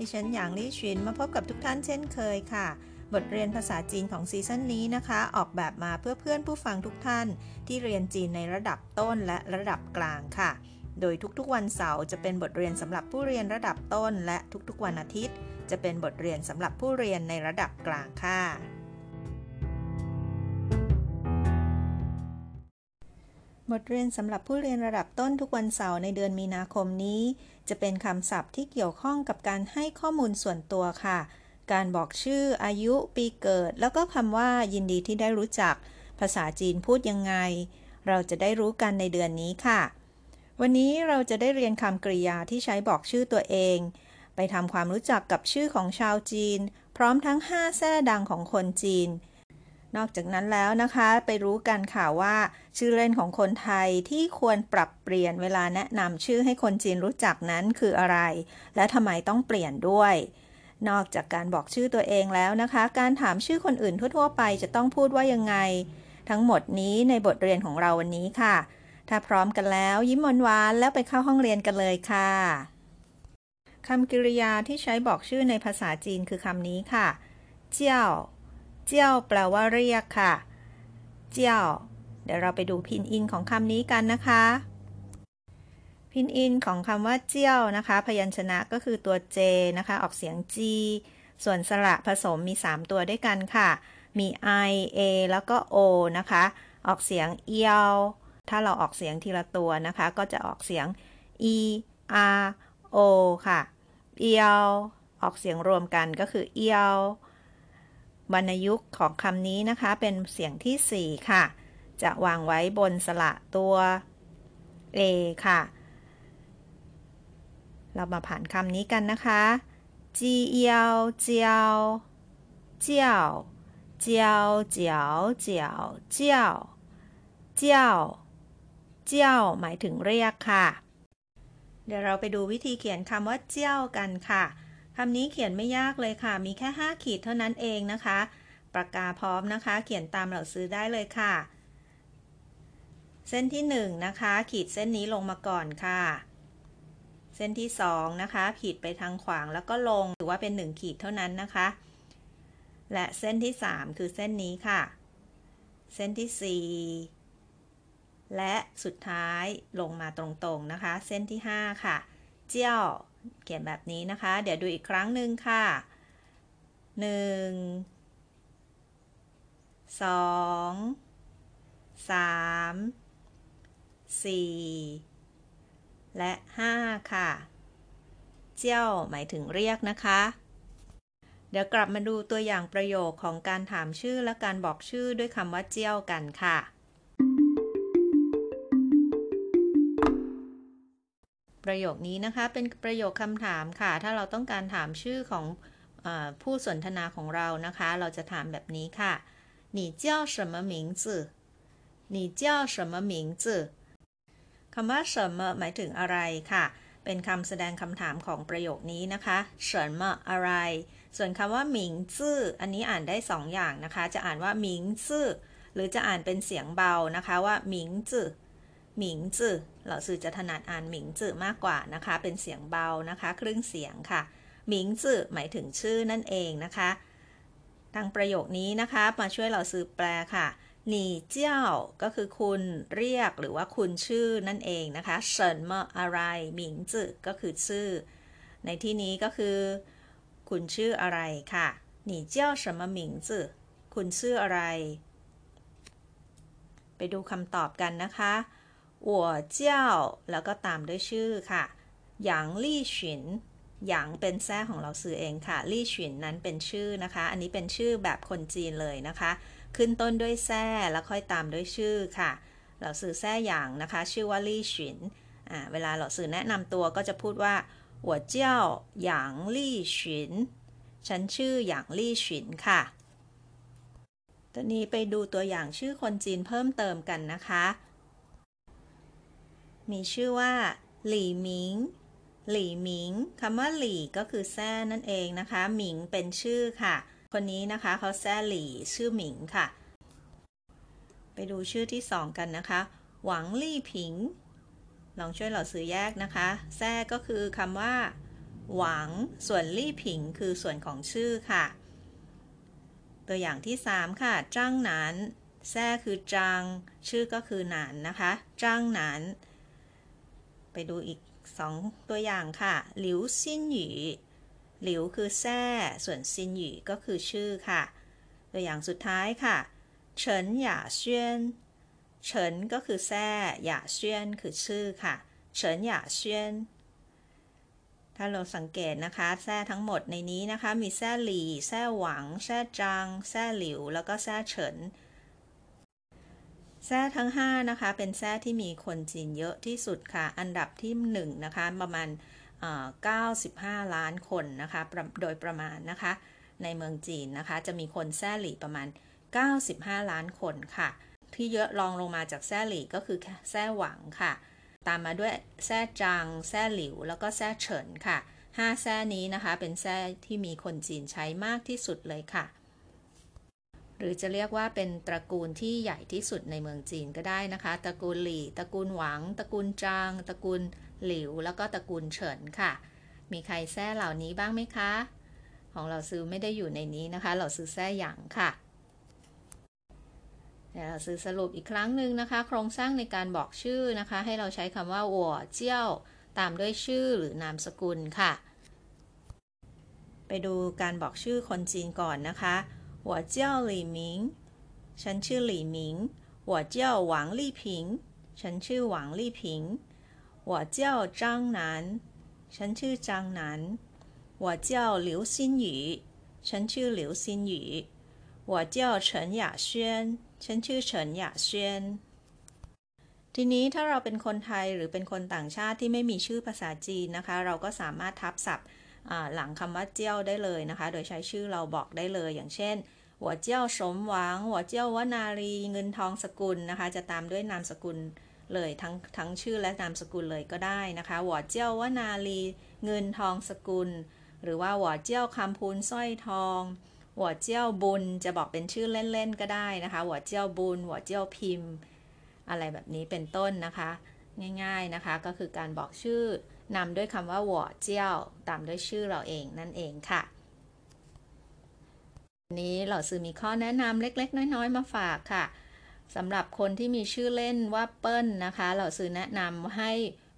ดิฉันหยางลี่ชินมาพบกับทุกท่านเช่นเคยค่ะ บทเรียนภาษาจีนของซีซั่นนี้นะคะ ออกแบบมาเพื่อเพื่อนผู้ฟังทุกท่าน ที่เรียนจีนในระดับต้นและระดับกลางค่ะ โดยทุกๆวันเสาร์จะเป็นบทเรียนสำหรับผู้เรียนระดับต้น และทุกๆวันอาทิตย์ จะเป็นบทเรียนสำหรับผู้เรียนในระดับกลางค่ะ บทเรียนสำหรับผู้เรียนระดับต้นทุกวันเสาร์ในเดือนมีนาคมนี้ จะเป็นคำศัพท์ที่เกี่ยวข้องกับการให้ข้อมูลส่วนตัวค่ะ การบอกชื่อ อายุ ปีเกิด แล้วก็คำว่ายินดีที่ได้รู้จัก ภาษาจีนพูดยังไง เราจะได้รู้กันในเดือนนี้ค่ะ วันนี้เราจะได้เรียนคำกริยาที่ใช้บอกชื่อตัวเอง ไปทำความรู้จักกับชื่อของชาวจีน พร้อมทั้ง5แท้ดังของคนจีน นอกจากนั้นแล้วนะคะไปรู้กันค่ะว่า ชื่อเล่นของคนไทยที่ควรปรับเปลี่ยนเวลาแนะนำชื่อให้คนจีนรู้จักนั้นคืออะไร และทำไมต้องเปลี่ยนด้วย นอกจากการบอกชื่อตัวเองแล้วนะคะ การถามชื่อคนอื่นทั่วๆไปจะต้องพูดว่ายังไง ทั้งหมดนี้ในบทเรียนของเราวันนี้ค่ะ ถ้าพร้อมกันแล้ว ยิ้มหวานแล้วไปเข้าห้องเรียนกันเลยค่ะคำกริยาที่ใช้บอกชื่อในภาษาจีนคือคำนี้ค่ะ เจ้า เจ้าแปลว่าเรียกค่ะ เจ้า เดี๋ยวเราไปดูพินอินของคำนี้กันนะคะ พินอินของคำว่าเจ้านะคะ พยัญชนะก็คือตัว J นะคะ ออกเสียง G ส่วนสระผสมมี 3 ตัวด้วยกันค่ะ มี I A แล้วก็ O นะคะ ออกเสียงเอียว ถ้าเราออกเสียงทีละตัวนะคะ ก็จะออกเสียง E R O ค่ะ เอียว ออกเสียงรวมกันก็คือเอียว วรรณยุกต์ของคำนี้นะคะ เป็นเสียงที่ 4 ค่ะ จะวางไว้บนสระตัว A ค่ะ เรามาผ่านคำนี้กันนะคะจีเอียวเจียวเจียวเจียวเจียวเจียวเจียวเจียวเจียวหมายถึงเรียกค่ะ เดี๋ยวเราไปดูวิธีเขียนคำว่าเจียวกันค่ะำนี้เขียนไม่ยากเลยค่ะ มีแค่ 5 ขีดเท่านั้นเองนะคะ ปากกาพร้อมนะคะ เขียนตามเหล่าซื้อได้เลยค่ะ เส้นที่ 1 นะคะ ขีดเส้นนี้ลงมาก่อนค่ะ เส้นที่ 2 นะคะ ขีดไปทางขวางแล้วก็ลงถือว่าเป็น 1 ขีดเท่านั้นนะคะ และเส้นที่ 3 คือเส้นนี้ค่ะ เส้นที่ 4 และสุดท้ายลงมาตรงๆนะคะ เส้นที่ 5 ค่ะ เจียวเขียนแบบนี้นะคะ เดี๋ยวดูอีกครั้งหนึ่งค่ะ1 2 3 4และ5ค่ะ เจ้าหมายถึงเรียกนะคะ เดี๋ยวกลับมาดูตัวอย่างประโยคของการถามชื่อและการบอกชื่อด้วยคำว่าเจ้ากันค่ะ ประโยคนี้นะคะเป็นประโยคคำถามค่ะ ถ้าเราต้องการถามชื่อของอผู้สนทนาของเรานะคะ เราจะถามแบบนี้ค่ะ你叫什么名字你叫什么名字คำว่า什么หมายถึงอะไรค่ะ เป็นคำแสดงคำถามของประโยคนี้นะคะ什么อะไร ส่วนคำว่าหมิงจื้ออันนี้อ่านได้สองอย่างนะคะ จะอ่านว่าหมิงจื้อหรือจะอ่านเป็นเสียงเบานะคะว่าหมิงจื้อหมิงจื่อ เราสื่อจะถนัดอ่านหมิงจื่อมากกว่านะคะ เป็นเสียงเบานะคะ ครึ่งเสียงค่ะ หมิงจื่อหมายถึงชื่อนั่นเองนะคะ ทางประโยคนี้นะคะมาช่วยเราสื่อแปลค่ะหนีเจ้าก็คือคุณเรียกหรือว่าคุณชื่อนั่นเองนะคะเฉินเมออะไรหมิงจื่อก็คือชื่อ ในที่นี้ก็คือ คุณชื่ออะไรค่ะหนีเจ้าเฉินเมอหมิงจื่อคุณชื่ออะไร ไปดูคำตอบกันนะคะ 我叫แล้วก็ตามด้วยชื่อค่ะหยางลี่ฉินหยางเป็นแท้ของเราสื่อเองค่ะ ลี่ฉินนั้นเป็นชื่อนะคะ อันนี้เป็นชื่อแบบคนจีนเลยนะคะ ขึ้นต้นด้วยแท้แล้วค่อยตามด้วยชื่อค่ะ เราสื่อแท้หยางนะคะ ชื่อว่าลี่ฉินอ่าเวลาเราสื่อแนะนำตัวก็จะพูดว่าหัวเจ้าหยางลี่ฉิน ฉันชื่อหยางลี่ฉินค่ะ ตอนนี้ไปดูตัวอย่างชื่อคนจีนเพิ่มเติมกันนะคะ มีชื่อว่า หลี่หมิง หลี่หมิงคำว่าหลี่ก็คือแซ่นั่นเองนะคะ หมิงเป็นชื่อค่ะ คนนี้นะคะเขาแซ่หลี่ชื่อหมิงค่ะ ไปดูชื่อที่สองกันนะคะ หวังลี่ผิง ลองช่วยเราซื้อแยกนะคะ แซ่ก็คือคำว่า หวัง ส่วนลี่ผิง คือส่วนของชื่อค่ะ ตัวอย่างที่3ค่ะ จ้างหนานแซ่คือจาง ชื่อก็คือหนานนะคะ จ้างหนาน ไปดูอีก 2 ตัวอย่างค่ะ หลิวซินหยีหลิวคือแซ่ส่วนซินหยีก็คือชื่อค่ะ ตัวอย่างสุดท้ายค่ะ เฉินหย่าเซียน เฉินก็คือแซ่หย่าเซียนคือชื่อค่ะ เฉินหย่าเซียน ถ้าเราสังเกตนะคะ แซ่ทั้งหมดในนี้นะคะ มีแซ่หลี่แซ่หวัง แซ่จางแซ่หลิว แล้วก็แซ่เฉิน แซ่ทั้ง 5 นะคะ เป็นแซ่ที่มีคนจีนเยอะที่สุดค่ะ อันดับที่ 1 นะคะ ประมาณ 95 ล้านคนนะคะ โดยประมาณนะคะ ในเมืองจีนนะคะ จะมีคนแซ่หลี่ประมาณ 95 ล้านคนค่ะ ที่เยอะรองลงมาจากแซ่หลี่ก็คือแซ่หวังค่ะ ตามมาด้วยแซ่จางแซ่หลิว แล้วก็แซ่เฉินค่ะ 5 แซ่นี้นะคะ เป็นแซ่ที่มีคนจีนใช้มากที่สุดเลยค่ะ หรือจะเรียกว่าเป็นตระกูลที่ใหญ่ที่สุดในเมืองจีนก็ได้นะคะ ตระกูลหลี่ ตระกูลหวัง ตระกูลจาง ตระกูลหลิว แล้วก็ตระกูลเฉินค่ะ มีใครแซ่เหล่านี้บ้างไหมคะ ของเราซื้อไม่ได้อยู่ในนี้นะคะ เราซื้อแซ่หยางค่ะเดี๋ยวเราซื้อสรุปอีกครั้งหนึ่งนะคะ โครงสร้างในการบอกชื่อนะคะ ให้เราใช้คำว่าหัวเจี้ยว ตามด้วยชื่อหรือนามสกุลค่ะ ไปดูการบอกชื่อคนจีนก่อนนะคะ 我叫李明ฉันชื่อหลี่หมิง我叫王丽萍ฉันชื่อหวังลี่ผิง我叫张楠ฉันชื่อจางหนาน我叫刘新宇ฉันชื่อหลิวซินหยี我叫陈雅轩ฉันชื่อเฉินหยาเซียนทีนี้ถ้าเราเป็นคนไทยหรือเป็นคนต่างชาติที่ไม่มีชื่อภาษาจีนนะคะ เราก็สามารถทับศัพท์ หลังคำว่าเจี้ยวได้เลยนะคะ โดยใช้ชื่อเราบอกได้เลย อย่างเช่น หัวเจี้ยวสมหวัง หัวเจี้ยววนารีเงินทองสกุลนะคะ จะตามด้วยนามสกุลเลยทั้งทั้งชื่อและนามสกุลเลยก็ได้นะคะ หัวเจี้ยววนารีเงินทองสกุล หรือว่าหัวเจี้ยวคำพูนสร้อยทองหัวเจี้ยวบุญจะบอกเป็นชื่อเล่นๆก็ได้นะคะ หัวเจี้ยวบุญ หัวเจี้ยวพิมพ์ อะไรแบบนี้เป็นต้นนะคะ ง่าย ๆนะคะ ก็คือการบอกชื่อ นำด้วยคำว่าหวอเจี้ยวตามด้วยชื่อเราเองนั่นเองค่ะ นี้เหล่าซื้อมีข้อแนะนำเล็ก ๆ น้อย ๆ มาฝากค่ะสำหรับคนที่มีชื่อเล่นว่าเปิ้ลนะคะ เหล่าซื้อแนะนำให้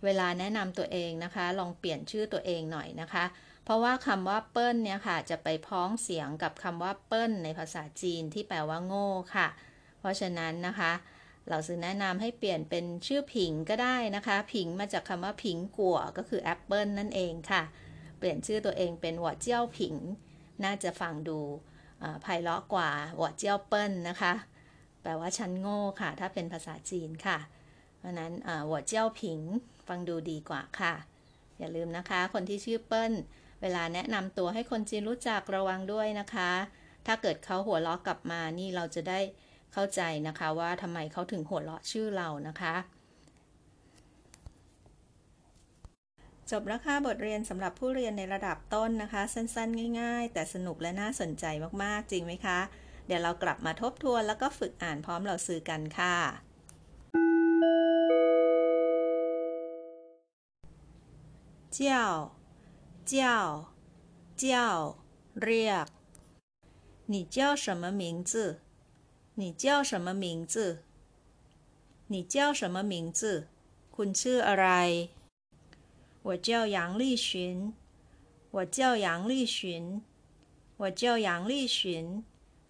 เวลาแนะนำตัวเองนะคะ ลองเปลี่ยนชื่อตัวเองหน่อยนะคะ เพราะว่าคำว่าเปิ้ลเนี่ยค่ะ จะไปพ้องเสียงกับคำว่าเปิ้ลในภาษาจีนที่แปลว่าโง่ค่ะ เพราะฉะนั้นนะคะ เราซื้อแนะนำให้เปลี่ยนเป็นชื่อผิงก็ได้นะคะ ผิงมาจากคำว่าผิงกัวก็คือแอปเปิลนั่นเองค่ะ เปลี่ยนชื่อตัวเองเป็นหัวเจี้ยวผิง น่าจะฟังดูไพเราะกว่าหัวเจี้ยวเปิ้ลนะคะ แปลว่าชั้นโง่ค่ะ ถ้าเป็นภาษาจีนค่ะ เพราะนั้นหัวเจี้ยวผิงฟังดูดีกว่าค่ะ อย่าลืมนะคะ คนที่ชื่อเปิ้ลเวลาแนะนำตัวให้คนจีนรู้จักระวังด้วยนะคะ ถ้าเกิดเขาหัวเราะกลับมานี่เราจะได้ เข้าใจนะคะว่าทำไมเขาถึงหัวเราะชื่อเรานะคะ จบแล้วค่ะบทเรียนสำหรับผู้เรียนในระดับต้นนะคะ สั้นๆ ง่ายๆ แต่สนุกและน่าสนใจมากๆ จริงไหมคะ เดี๋ยวเรากลับมาทบทวนแล้วก็ฝึกอ่านพร้อมเราซื้อกันค่ะเจ้าเจ้าเจ้าเรียก你叫什么名字 你叫什么名字你叫什么名字คุณชื่ออะไร我叫杨丽群我叫杨丽群我叫杨丽群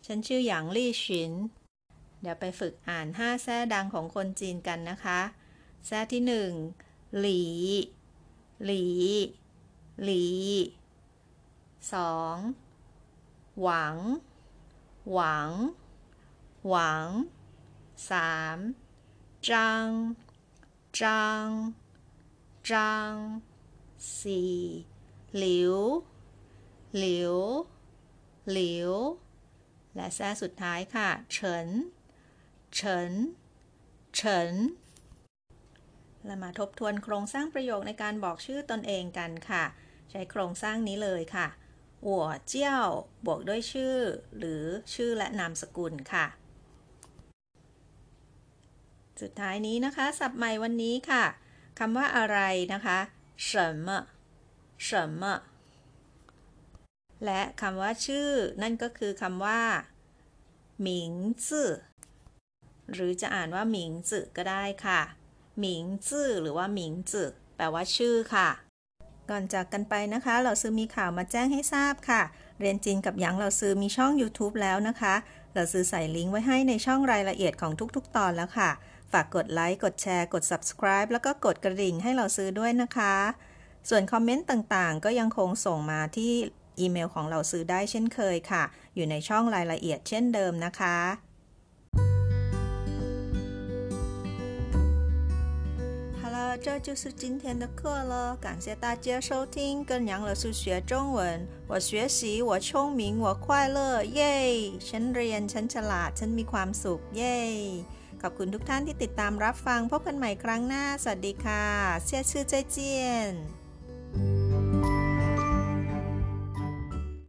ฉันชื่อหยางลี่ฉินเดี๋ยวไปฝึกอ่านห้าแท้ดังของคนจีนกันนะคะแท้ที่หนึ่งหลี หลี หลี สอง หวัง หวัง หวังสามจางจางจางสี่หลิว หลิว หลิว และแซ่สุดท้ายค่ะ เฉิน เฉิน เฉินเรามาทบทวนโครงสร้างประโยคในการบอกชื่อตนเองกันค่ะ ใช้โครงสร้างนี้เลยค่ะ我叫บวกด้วยชื่อ หรือชื่อและนามสกุลค่ะ สุดท้ายนี้นะคะ ศัพท์ใหม่วันนี้ค่ะคำว่าอะไรนะคะ什么什么และคำว่าชื่อ นั่นก็คือคำว่าหมิงจื่อหรือจะอ่านว่าหมิงจื่อก็ได้ค่ะหมิงจื่อหรือว่าหมิงจื่อแปลว่าชื่อค่ะ ก่อนจากกันไปนะคะ เราซื้อมีข่าวมาแจ้งให้ทราบค่ะ เรียนจีนกับหยางเราซื้อมีช่อง YouTube แล้วนะคะ เราซื้อใส่ลิงก์ไว้ให้ในช่องรายละเอียดของทุกๆ ตอนแล้วค่ะ ฝากกดไลค์ กดแชร์ กด subscribe แล้วก็กดกระดิ่งให้เราซื้อด้วยนะคะ ส่วนคอมเมนต์ต่างๆ ก็ยังคงส่งมาที่อีเมลของเราซื้อได้เช่นเคยค่ะ อยู่ในช่องรายละเอียดเช่นเดิมนะคะ 好了，这就是今天的课了，感谢大家收听，跟杨老师学中文。我学习，我聪明，我快乐，เย้ฉันเรียน ฉันฉลาด ฉันมีความสุข เย้ ขอบคุณทุกท่านที่ติดตามรับฟังพบกันใหม่ครั้งหน้า สวัสดีค่ะ เชื่อชื่อเจเจียน